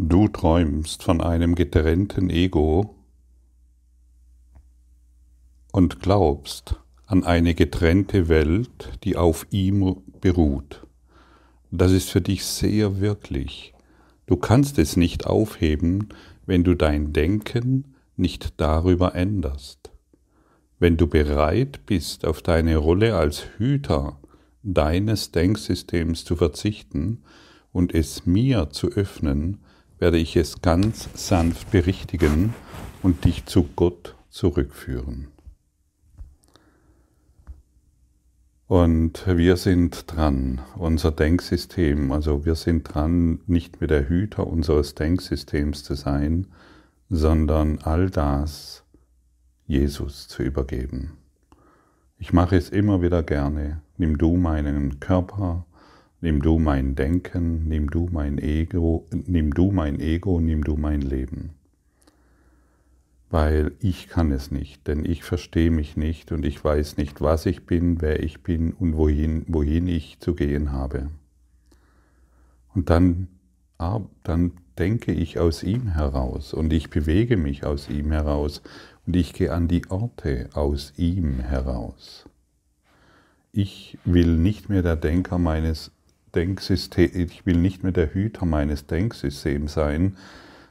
Du träumst von einem getrennten Ego und glaubst an eine getrennte Welt, die auf ihm beruht. Das ist für dich sehr wirklich. Du kannst es nicht aufheben, wenn du dein Denken nicht darüber änderst. Wenn du bereit bist, auf deine Rolle als Hüter deines Denksystems zu verzichten und es mir zu öffnen, werde ich es ganz sanft berichtigen und dich zu Gott zurückführen. Und wir sind dran, unser Denksystem, also wir sind dran, nicht mehr der Hüter unseres Denksystems zu sein, sondern all das Jesus zu übergeben. Ich mache es immer wieder gerne. Nimm du meinen Körper, Nimm du mein Denken, nimm du mein Ego, nimm du mein Ego, nimm du mein Leben. Weil ich kann es nicht, denn ich verstehe mich nicht und ich weiß nicht, was ich bin, wer ich bin und wohin, wohin ich zu gehen habe. Und dann, dann denke ich aus ihm heraus und ich bewege mich aus ihm heraus und ich gehe an die Orte aus ihm heraus. Ich will nicht mehr der Denker meines Denksystem, ich will nicht mehr der Hüter meines Denksystems sein,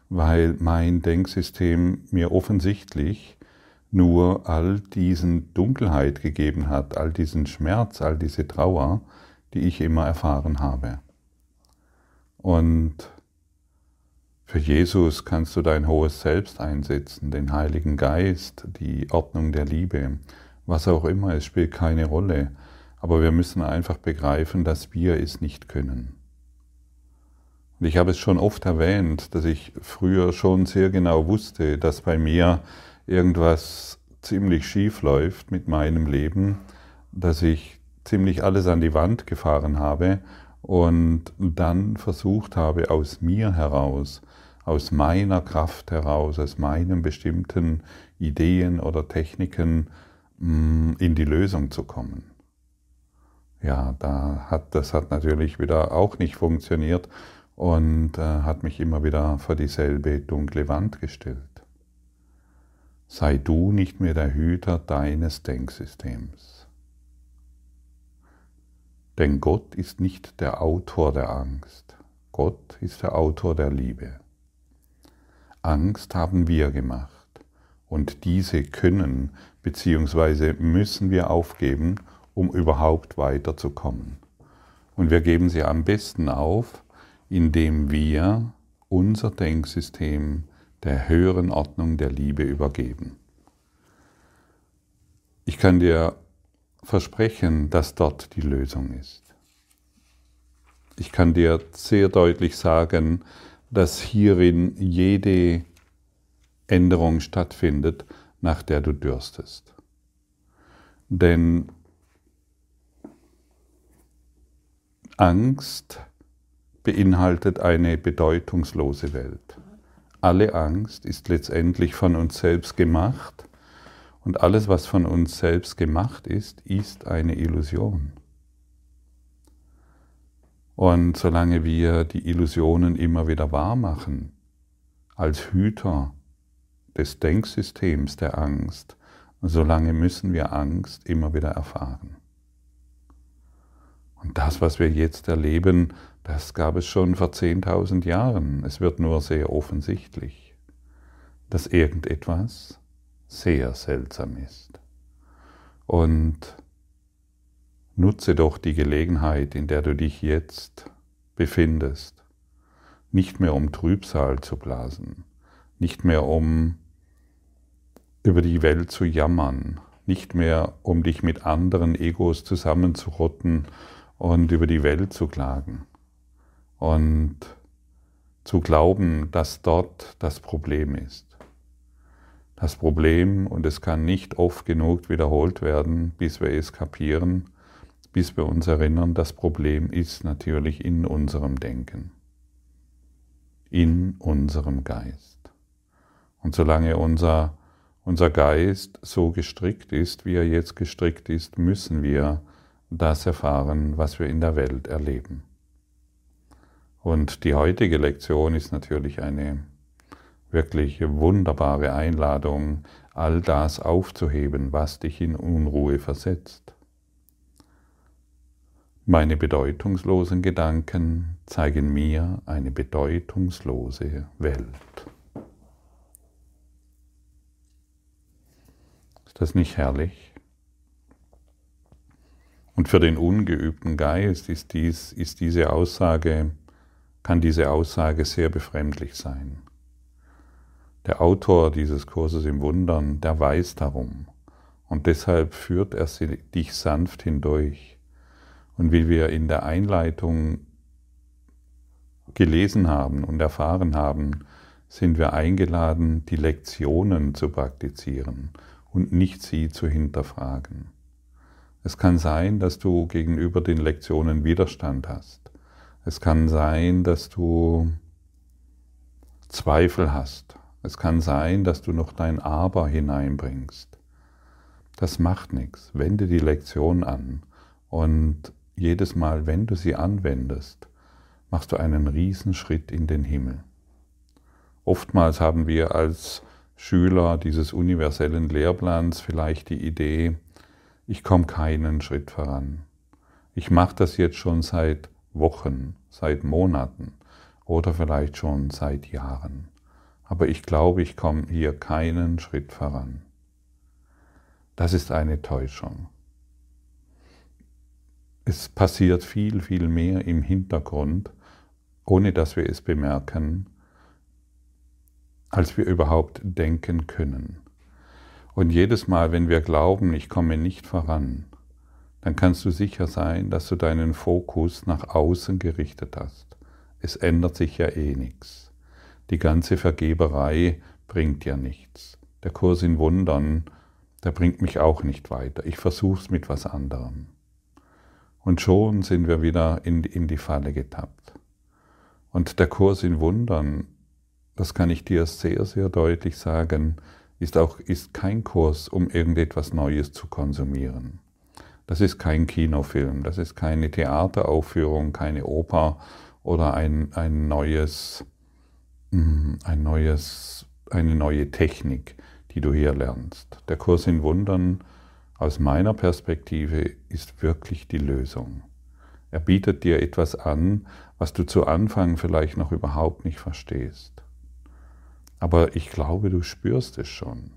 weil mein Denksystem mir offensichtlich nur all diesen Dunkelheit gegeben hat, all diesen Schmerz, all diese Trauer, die ich immer erfahren habe. Und für Jesus kannst du dein hohes Selbst einsetzen, den Heiligen Geist, die Ordnung der Liebe, was auch immer, es spielt keine Rolle. Aber wir müssen einfach begreifen, dass wir es nicht können. Und ich habe es schon oft erwähnt, dass ich früher schon sehr genau wusste, dass bei mir irgendwas ziemlich schief läuft mit meinem Leben, dass ich ziemlich alles an die Wand gefahren habe und dann versucht habe, aus mir heraus, aus meiner Kraft heraus, aus meinen bestimmten Ideen oder Techniken mm, in die Lösung zu kommen ja, da hat, das hat natürlich wieder auch nicht funktioniert und äh, hat mich immer wieder vor dieselbe dunkle Wand gestellt. Sei du nicht mehr der Hüter deines Denksystems. Denn Gott ist nicht der Autor der Angst. Gott ist der Autor der Liebe. Angst haben wir gemacht und diese können bzw. müssen wir aufgeben, um überhaupt weiterzukommen. Und wir geben sie am besten auf, indem wir unser Denksystem der höheren Ordnung der Liebe übergeben. Ich kann dir versprechen, dass dort die Lösung ist. Ich kann dir sehr deutlich sagen, dass hierin jede Änderung stattfindet, nach der du dürstest. Denn Angst beinhaltet eine bedeutungslose Welt. Alle Angst ist letztendlich von uns selbst gemacht und alles, was von uns selbst gemacht ist, ist eine Illusion. Und solange wir die Illusionen immer wieder wahr machen, als Hüter des Denksystems der Angst, solange müssen wir Angst immer wieder erfahren. Und das, was wir jetzt erleben, das gab es schon vor 10.000 Jahren. Es wird nur sehr offensichtlich, dass irgendetwas sehr seltsam ist. Und nutze doch die Gelegenheit, in der du dich jetzt befindest, nicht mehr um Trübsal zu blasen, nicht mehr um über die Welt zu jammern, nicht mehr um dich mit anderen Egos zusammenzurotten und über die Welt zu klagen und zu glauben, dass dort das Problem ist. Das Problem, und es kann nicht oft genug wiederholt werden, bis wir es kapieren, bis wir uns erinnern, das Problem ist natürlich in unserem Denken, in unserem Geist. Und solange unser, unser Geist so gestrickt ist, wie er jetzt gestrickt ist, müssen wir das erfahren, was wir in der Welt erleben. Und die heutige Lektion ist natürlich eine wirklich wunderbare Einladung, all das aufzuheben, was dich in Unruhe versetzt. Meine bedeutungslosen Gedanken zeigen mir eine bedeutungslose Welt. Ist das nicht herrlich? Und für den ungeübten Geist ist, dies, ist diese Aussage, kann diese Aussage sehr befremdlich sein. Der Autor dieses Kurses im Wundern, der weiß darum und deshalb führt er dich sanft hindurch und wie wir in der Einleitung gelesen haben und erfahren haben, sind wir eingeladen, die Lektionen zu praktizieren und nicht sie zu hinterfragen. Es kann sein, dass du gegenüber den Lektionen Widerstand hast. Es kann sein, dass du Zweifel hast. Es kann sein, dass du noch dein Aber hineinbringst. Das macht nichts. Wende die Lektion an und jedes Mal, wenn du sie anwendest, machst du einen Riesenschritt in den Himmel. Oftmals haben wir als Schüler dieses universellen Lehrplans vielleicht die Idee, ich komme keinen Schritt voran. Ich mache das jetzt schon seit Wochen, seit Monaten oder vielleicht schon seit Jahren. Aber ich glaube, ich komme hier keinen Schritt voran. Das ist eine Täuschung. Es passiert viel, viel mehr im Hintergrund, ohne dass wir es bemerken, als wir überhaupt denken können. Und jedes Mal, wenn wir glauben, ich komme nicht voran, dann kannst du sicher sein, dass du deinen Fokus nach außen gerichtet hast. Es ändert sich ja eh nichts. Die ganze Vergeberei bringt ja nichts. Der Kurs in Wundern, der bringt mich auch nicht weiter. Ich versuche es mit was anderem. Und schon sind wir wieder in, in die Falle getappt. Und der Kurs in Wundern, das kann ich dir sehr, sehr deutlich sagen, ist auch ist kein Kurs, um irgendetwas Neues zu konsumieren. Das ist kein Kinofilm, das ist keine Theateraufführung, keine Oper oder ein, ein neues, mm, ein neues, eine neue Technik, die du hier lernst. Der Kurs in Wundern aus meiner Perspektive ist wirklich die Lösung. Er bietet dir etwas an, was du zu Anfang vielleicht noch überhaupt nicht verstehst. Aber ich glaube, du spürst es schon.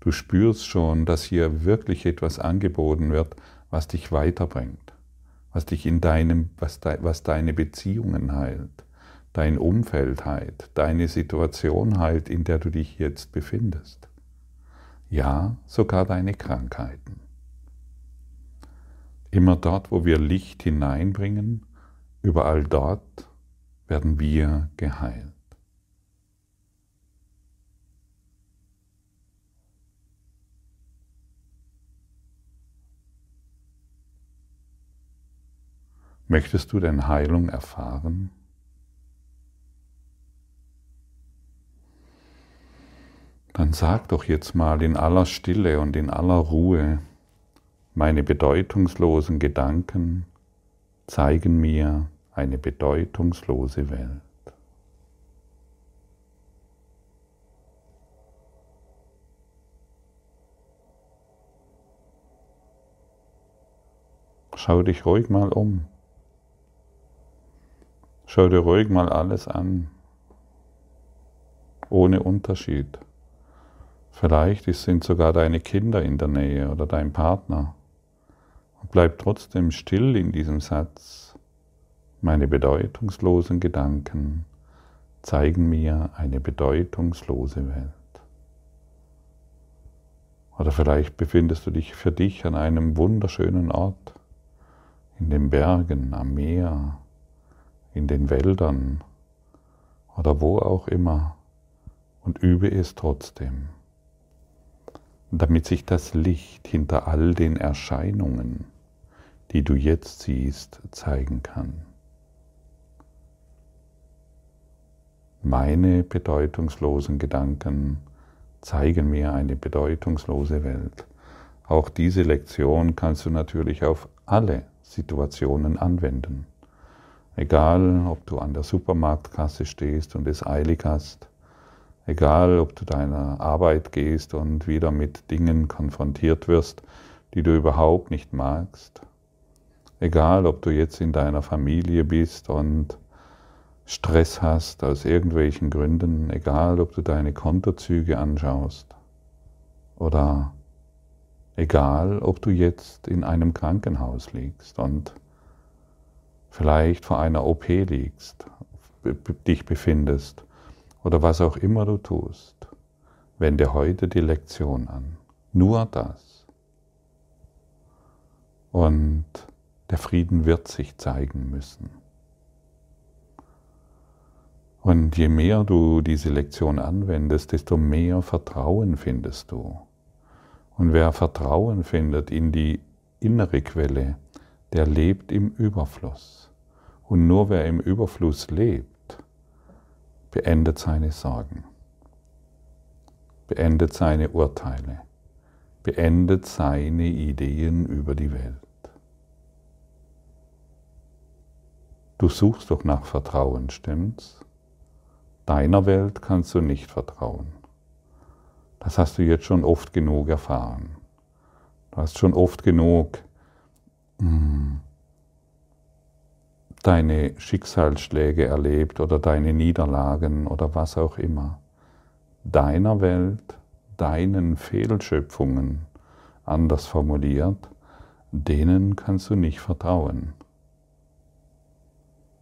Du spürst schon, dass hier wirklich etwas angeboten wird, was dich weiterbringt, was dich in deinem, was, de, was deine Beziehungen heilt, dein Umfeld heilt, deine Situation heilt, in der du dich jetzt befindest ja sogar deine Krankheiten. Immer dort, wo wir Licht hineinbringen, überall dort werden wir geheilt. Möchtest du denn Heilung erfahren? dann sag doch jetzt mal in aller Stille und in aller Ruhe, meine bedeutungslosen Gedanken zeigen mir eine bedeutungslose Welt. Schau dich ruhig mal um. Schau dir ruhig mal alles an, ohne Unterschied. Vielleicht sind sogar deine Kinder in der Nähe oder dein Partner. Und bleib trotzdem still in diesem Satz. Meine bedeutungslosen Gedanken zeigen mir eine bedeutungslose Welt. Oder vielleicht befindest du dich für dich an einem wunderschönen Ort, in den Bergen, am Meer, in den Wäldern oder wo auch immer und übe es trotzdem damit sich das Licht hinter all den Erscheinungen, die du jetzt siehst, zeigen kann. Meine bedeutungslosen Gedanken zeigen mir eine bedeutungslose Welt. Auch diese Lektion kannst du natürlich auf alle Situationen anwenden. Egal, ob du an der Supermarktkasse stehst und es eilig hast, egal, ob du deiner Arbeit gehst und wieder mit Dingen konfrontiert wirst, die du überhaupt nicht magst, egal, ob du jetzt in deiner Familie bist und Stress hast aus irgendwelchen Gründen, egal, ob du deine Kontozüge anschaust. Oder egal, ob du jetzt in einem Krankenhaus liegst und vielleicht vor einer OP liegst, dich befindest oder was auch immer du tust, wende heute die Lektion an. Nur das. Und der Frieden wird sich zeigen müssen. Und je mehr du diese Lektion anwendest, desto mehr Vertrauen findest du. Und wer Vertrauen findet in die innere Quelle, der lebt im Überfluss. Und nur wer im Überfluss lebt, beendet seine Sorgen, beendet seine Urteile, beendet seine Ideen über die Welt. Du suchst doch nach Vertrauen, stimmt's? Deiner Welt kannst du nicht vertrauen. Das hast du jetzt schon oft genug erfahren. Du hast schon oft genug deine Schicksalsschläge erlebt oder deine Niederlagen oder was auch immer. Deiner Welt, deinen Fehlschöpfungen, anders formuliert, denen kannst du nicht vertrauen.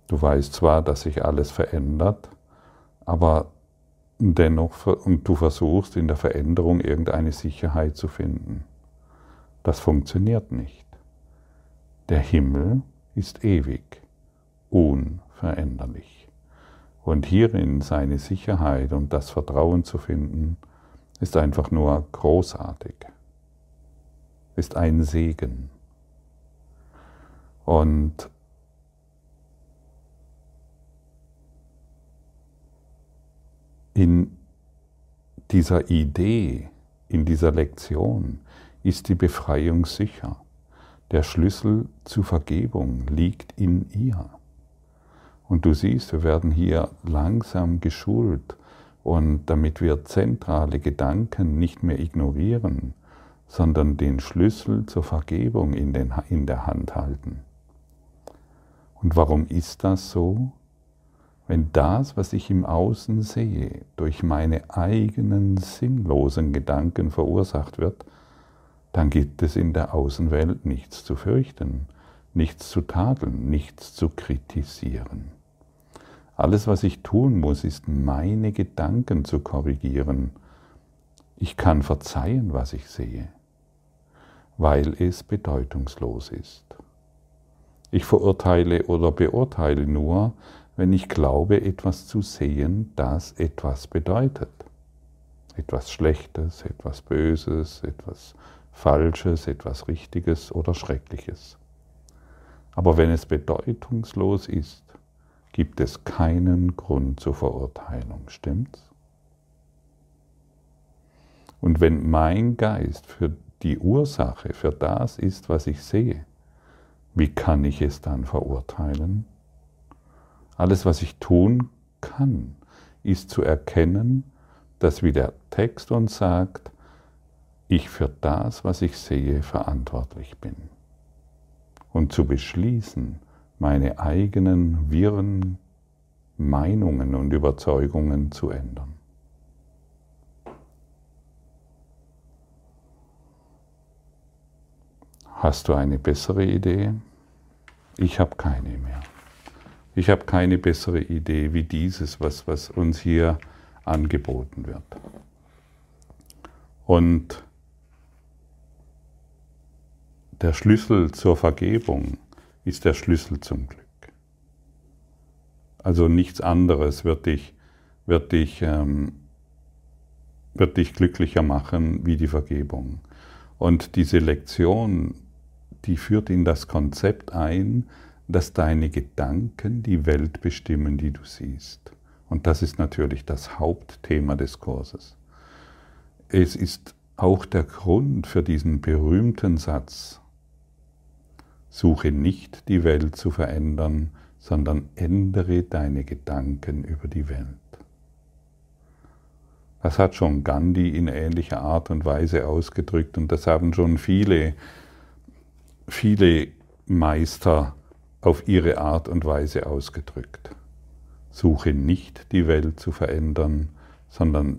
Du weißt zwar, dass sich alles verändert, aber dennoch, und du versuchst in der Veränderung irgendeine Sicherheit zu finden. Das funktioniert nicht. Der Himmel ist ewig unveränderlich. Und hierin seine Sicherheit und das Vertrauen zu finden, ist einfach nur großartig, ist ein Segen. Und in dieser Idee, in dieser Lektion ist die Befreiung sicher. Der Schlüssel zur Vergebung liegt in ihr. Und du siehst, wir werden hier langsam geschult und damit wir zentrale Gedanken nicht mehr ignorieren, sondern den Schlüssel zur Vergebung in, den, in der Hand halten. Und warum ist das so? Wenn das, was ich im Außen sehe, durch meine eigenen sinnlosen Gedanken verursacht wird, dann gibt es in der Außenwelt nichts zu fürchten, nichts zu tadeln, nichts zu kritisieren. Alles, was ich tun muss, ist meine Gedanken zu korrigieren. Ich kann verzeihen, was ich sehe, weil es bedeutungslos ist. Ich verurteile oder beurteile nur, wenn ich glaube, etwas zu sehen, das etwas bedeutet. Etwas Schlechtes, etwas Böses, etwas Falsches, etwas Richtiges oder Schreckliches. Aber wenn es bedeutungslos ist, gibt es keinen Grund zur Verurteilung, stimmt's? Und wenn mein Geist für die Ursache, für das ist, was ich sehe, wie kann ich es dann verurteilen? Alles, was ich tun kann, ist zu erkennen, dass wie der Text uns sagt, ich für das, was ich sehe, verantwortlich bin. Und zu beschließen, meine eigenen wirren Meinungen und Überzeugungen zu ändern. Hast du eine bessere Idee? Ich habe keine mehr. Ich habe keine bessere Idee wie dieses, was, was uns hier angeboten wird. Und der Schlüssel zur Vergebung ist der Schlüssel zum Glück. Also nichts anderes wird dich, wird dich, ähm, wird dich glücklicher machen wie die Vergebung. Und diese Lektion, die führt in das Konzept ein, dass deine Gedanken die Welt bestimmen, die du siehst. Und das ist natürlich das Hauptthema des Kurses. Es ist auch der Grund für diesen berühmten Satz, Suche nicht die Welt zu verändern, sondern ändere deine Gedanken über die Welt. Das hat schon Gandhi in ähnlicher Art und Weise ausgedrückt und das haben schon viele, viele Meister auf ihre Art und Weise ausgedrückt. Suche nicht die Welt zu verändern, sondern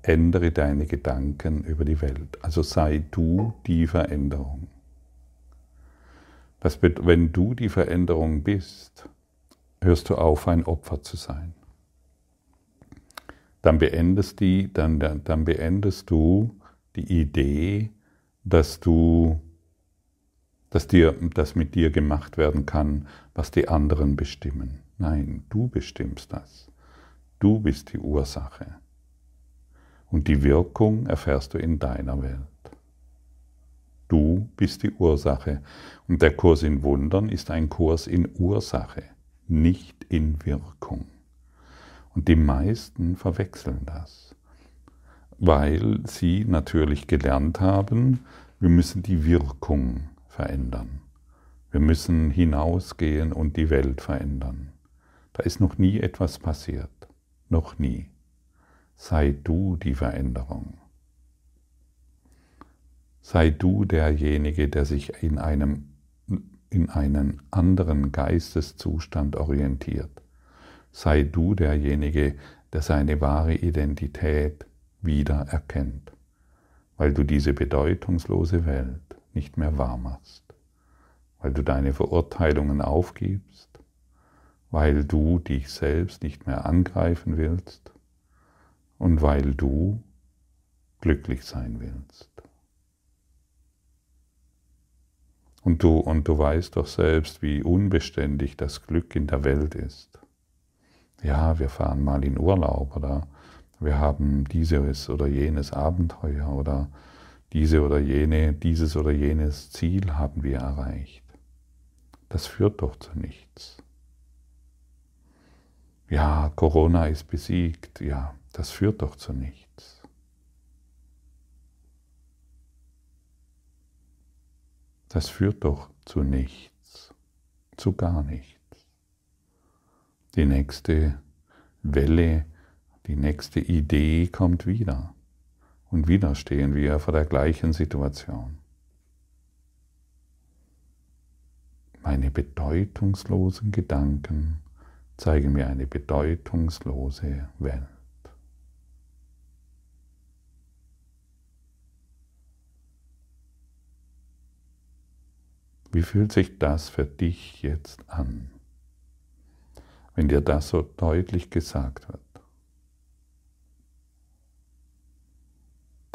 ändere deine Gedanken über die Welt. Also sei du die Veränderung. Das, wenn du die Veränderung bist, hörst du auf, ein Opfer zu sein. Dann beendest, die, dann, dann beendest du die Idee, dass du, dass dir, dass mit dir gemacht werden kann, was die anderen bestimmen. Nein, du bestimmst das. Du bist die Ursache. Und die Wirkung erfährst du in deiner Welt. Bist die Ursache. Und der Kurs in Wundern ist ein Kurs in Ursache, nicht in Wirkung. Und die meisten verwechseln das, weil sie natürlich gelernt haben, wir müssen die Wirkung verändern. Wir müssen hinausgehen und die Welt verändern. Da ist noch nie etwas passiert. Noch nie. Sei du die Veränderung. Sei du derjenige, der sich in einem in einen anderen Geisteszustand orientiert. Sei du derjenige, der seine wahre Identität wieder erkennt, weil du diese bedeutungslose Welt nicht mehr wahr machst, weil du deine Verurteilungen aufgibst, weil du dich selbst nicht mehr angreifen willst und weil du glücklich sein willst. Und du, und du weißt doch selbst, wie unbeständig das Glück in der Welt ist. Ja, wir fahren mal in Urlaub oder wir haben dieses oder jenes Abenteuer oder diese oder jene, dieses oder jenes Ziel haben wir erreicht. Das führt doch zu nichts. Ja, Corona ist besiegt, ja, das führt doch zu nichts. Das führt doch zu nichts, zu gar nichts. Die nächste Welle, die nächste Idee kommt wieder. Und wieder stehen wir vor der gleichen Situation. Meine bedeutungslosen Gedanken zeigen mir eine bedeutungslose Welt. Wie fühlt sich das für dich jetzt an, wenn dir das so deutlich gesagt wird?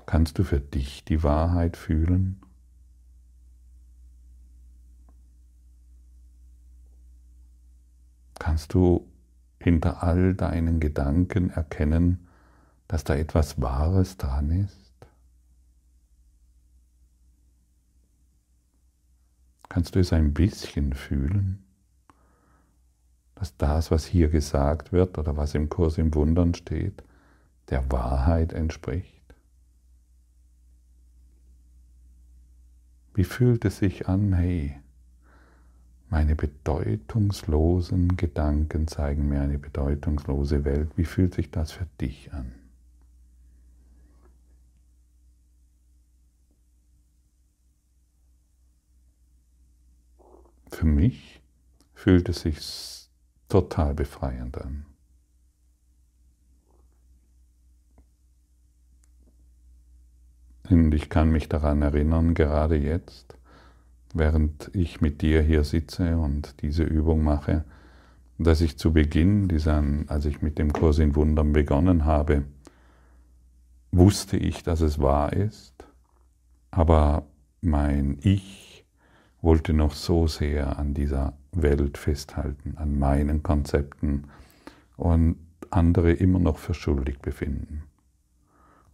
Kannst du für dich die Wahrheit fühlen? Kannst du hinter all deinen Gedanken erkennen, dass da etwas Wahres dran ist? Kannst du es ein bisschen fühlen, dass das, was hier gesagt wird oder was im Kurs im Wundern steht, der Wahrheit entspricht? Wie fühlt es sich an, hey, meine bedeutungslosen Gedanken zeigen mir eine bedeutungslose Welt. Wie fühlt sich das für dich an? Für mich fühlt es sich total befreiend an. Und ich kann mich daran erinnern, gerade jetzt, während ich mit dir hier sitze und diese Übung mache, dass ich zu Beginn, dieser, als ich mit dem Kurs in Wundern begonnen habe, wusste ich, dass es wahr ist, aber mein Ich wollte noch so sehr an dieser Welt festhalten, an meinen Konzepten und andere immer noch für schuldig befinden.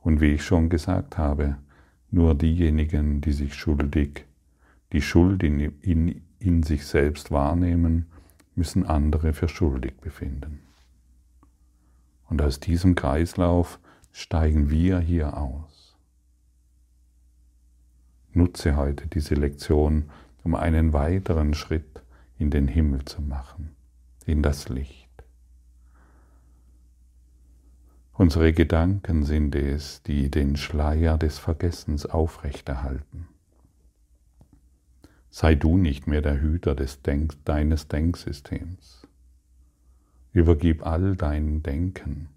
Und wie ich schon gesagt habe, nur diejenigen, die sich schuldig die Schuld in, in, in sich selbst wahrnehmen, müssen andere für schuldig befinden. Und aus diesem Kreislauf steigen wir hier aus. Nutze heute diese Lektion, um einen weiteren Schritt in den Himmel zu machen. in das Licht. Unsere Gedanken sind es, die den Schleier des Vergessens aufrechterhalten. Sei du nicht mehr der Hüter des Denk deines Denksystems. Übergib all dein Denken.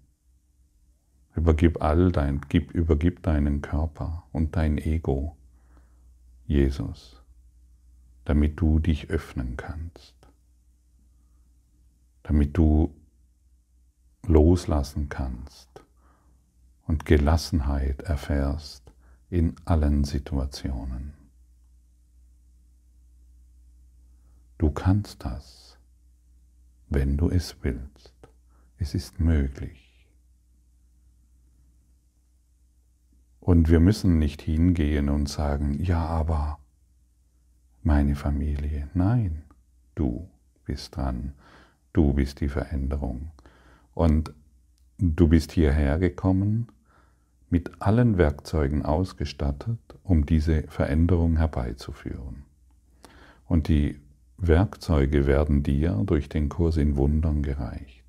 Übergib all dein, gib, übergib deinen Körper und dein Ego, Jesus, damit du dich öffnen kannst, damit du loslassen kannst und Gelassenheit erfährst in allen Situationen. Du kannst das, wenn du es willst. Es ist möglich. Und wir müssen nicht hingehen und sagen, ja, aber meine Familie. Nein, du bist dran. Du bist die Veränderung. Und du bist hierher gekommen, mit allen Werkzeugen ausgestattet, um diese Veränderung herbeizuführen. Und die Werkzeuge werden dir durch den Kurs in Wundern gereicht.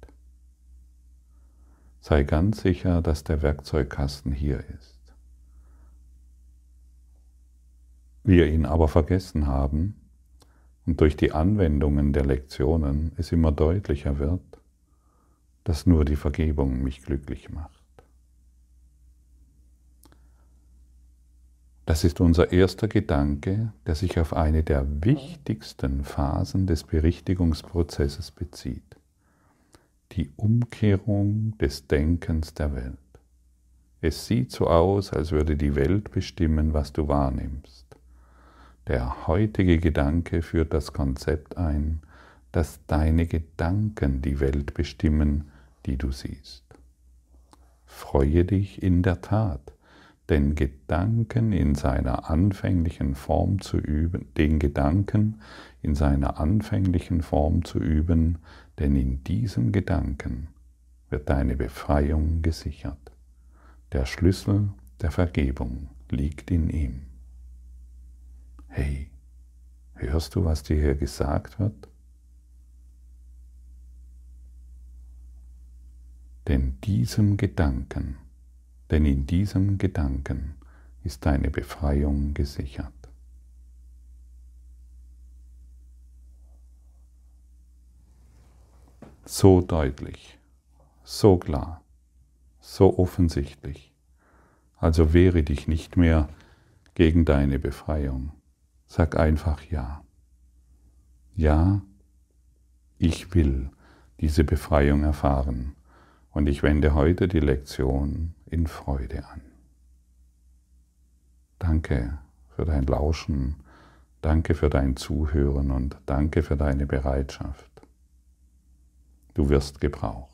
Sei ganz sicher, dass der Werkzeugkasten hier ist. Wir ihn aber vergessen haben und durch die Anwendungen der Lektionen es immer deutlicher wird, dass nur die Vergebung mich glücklich macht. Das ist unser erster Gedanke, der sich auf eine der wichtigsten Phasen des Berichtigungsprozesses bezieht. Die Umkehrung des Denkens der Welt. Es sieht so aus, als würde die Welt bestimmen, was du wahrnimmst. Der heutige Gedanke führt das Konzept ein, dass deine Gedanken die Welt bestimmen, die du siehst. Freue dich in der Tat den Gedanken in seiner anfänglichen Form zu üben, den Gedanken in seiner anfänglichen Form zu üben, denn in diesem Gedanken wird deine Befreiung gesichert. Der Schlüssel der Vergebung liegt in ihm. Hey, hörst du, was dir hier gesagt wird? Denn diesem Gedanken denn in diesem Gedanken ist deine Befreiung gesichert. So deutlich, so klar, so offensichtlich. Also wehre dich nicht mehr gegen deine Befreiung. Sag einfach ja. Ja, ich will diese Befreiung erfahren und ich wende heute die Lektion in Freude an. Danke für dein Lauschen, danke für dein Zuhören und danke für deine Bereitschaft. Du wirst gebraucht.